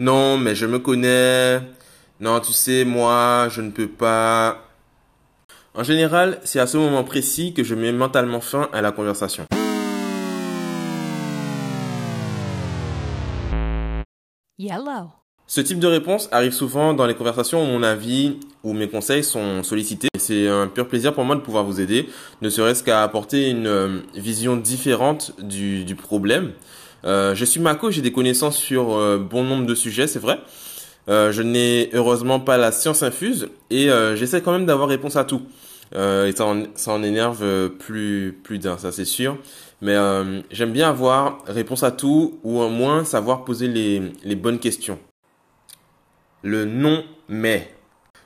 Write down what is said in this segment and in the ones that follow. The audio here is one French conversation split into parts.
Non, mais je me connais. Non, tu sais, moi, je ne peux pas. En général, c'est à ce moment précis que je mets mentalement fin à la conversation. Yellow. Ce type de réponse arrive souvent dans les conversations où mon avis ou mes conseils sont sollicités. C'est un pur plaisir pour moi de pouvoir vous aider, ne serait-ce qu'à apporter une euh, vision différente du, du problème. Euh, je suis Mako, j'ai des connaissances sur euh, bon nombre de sujets, c'est vrai. Euh, je n'ai heureusement pas la science infuse et j'essaie quand même d'avoir réponse à tout. Et ça en, énerve plus, plus d'un, ça c'est sûr. Mais j'aime bien avoir réponse à tout ou au moins savoir poser les, les bonnes questions. Le non mais.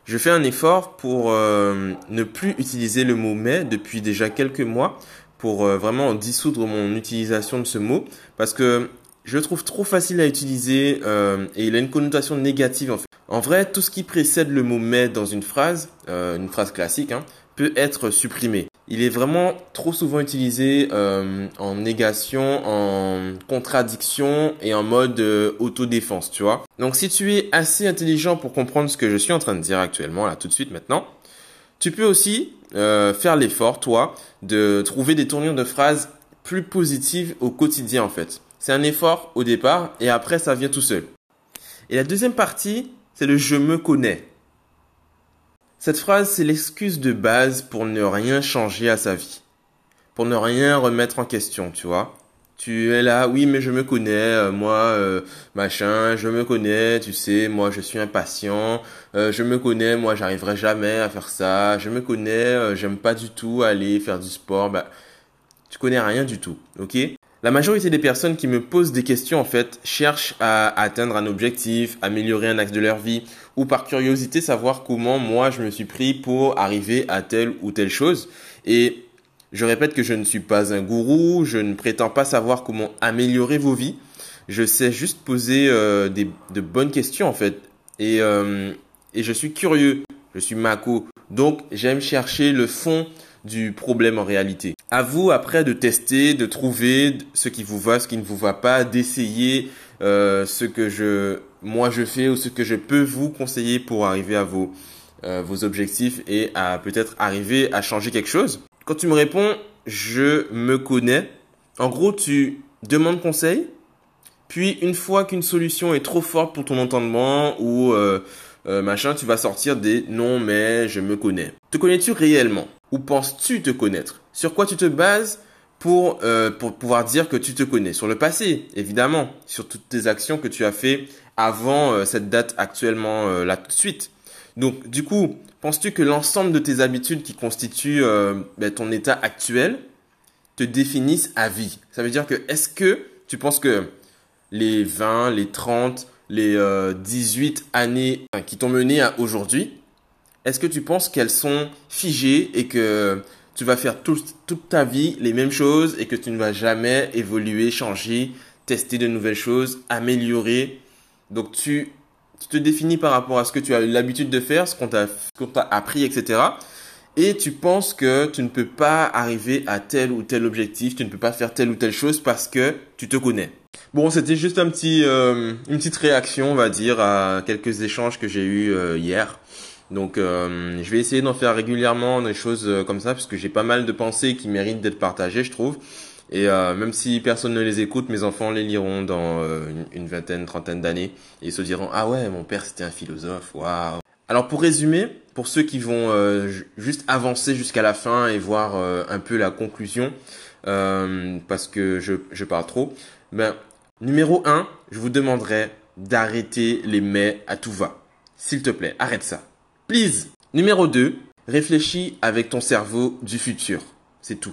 Je fais un effort pour ne plus utiliser le mot mais depuis déjà quelques mois pour euh, vraiment dissoudre mon utilisation de ce mot parce que je le trouve trop facile à utiliser euh, et il a une connotation négative en fait. En vrai, tout ce qui précède le mot mais dans une phrase, euh, une phrase classique, hein, peut être supprimé. Il est vraiment trop souvent utilisé euh, en négation, en contradiction et en mode euh, autodéfense, tu vois. Donc si tu es assez intelligent pour comprendre ce que je suis en train de dire actuellement, là tout de suite maintenant, tu peux aussi euh, faire l'effort, toi, de trouver des tournures de phrases plus positives au quotidien en fait. C'est un effort au départ et après ça vient tout seul. Et la deuxième partie, c'est le je me connais. Cette phrase, c'est l'excuse de base pour ne rien changer à sa vie. Pour ne rien remettre en question, tu vois. Tu es là, oui, mais je me connais, euh, moi, euh, machin, je me connais, tu sais, moi, je suis impatient, euh, je me connais, moi, j'arriverai jamais à faire ça, je me connais, euh, j'aime pas du tout aller faire du sport, bah, tu connais rien du tout, ok? La majorité des personnes qui me posent des questions, en fait, cherchent à atteindre un objectif, améliorer un axe de leur vie, ou par curiosité savoir comment moi je me suis pris pour arriver à telle ou telle chose. Et je répète que je ne suis pas un gourou, je ne prétends pas savoir comment améliorer vos vies. Je sais juste poser euh, des, de bonnes questions en fait. Et, euh, et je suis curieux, je suis Mako. Donc j'aime chercher le fond du problème en réalité. À vous après de tester, de trouver ce qui vous va, ce qui ne vous va pas, d'essayer euh, ce que je moi je fais ou ce que je peux vous conseiller pour arriver à vos euh, vos objectifs et à peut-être arriver à changer quelque chose. Quand tu me réponds je me connais, en gros tu demandes conseil, puis une fois qu'une solution est trop forte pour ton entendement ou euh, euh, machin, tu vas sortir des non mais je me connais. Te connais-tu réellement? Ou penses-tu te connaître? Sur quoi tu te bases pour, euh, pour pouvoir dire que tu te connais? Sur le passé, évidemment, sur toutes tes actions que tu as fait avant euh, cette date actuellement euh, là tout de suite. Donc du coup, penses-tu que l'ensemble de tes habitudes qui constituent euh, ben, ton état actuel te définissent à vie? Ça veut dire que est-ce que tu penses que les 20, les 30, les euh, 18 années qui t'ont mené à aujourd'hui, est-ce que tu penses qu'elles sont figées et que tu vas faire tout- toute ta vie les mêmes choses et que tu ne vas jamais évoluer, changer, tester de nouvelles choses, améliorer? Donc tu, tu te définis par rapport à ce que tu as l'habitude de faire, ce qu'on t'a appris, etc. Et tu penses que tu ne peux pas arriver à tel ou tel objectif, tu ne peux pas faire telle ou telle chose parce que tu te connais. Bon, c'était juste un petit, euh, une petite réaction, on va dire, à quelques échanges que j'ai eus euh, hier. Donc, euh, je vais essayer d'en faire régulièrement des choses comme ça, parce que j'ai pas mal de pensées qui méritent d'être partagées, je trouve. Et euh, même si personne ne les écoute, mes enfants les liront dans euh, une, vingtaine, trentaine d'années, et ils se diront ah ouais, mon père c'était un philosophe, waouh. Alors pour résumer, pour ceux qui vont euh, ju- juste avancer jusqu'à la fin et voir un peu la conclusion, parce que je, je parle trop, ben numéro 1, je vous demanderai d'arrêter les mais à tout va. S'il te plaît, arrête ça. Please. Numéro 2, réfléchis avec ton cerveau du futur. C'est tout.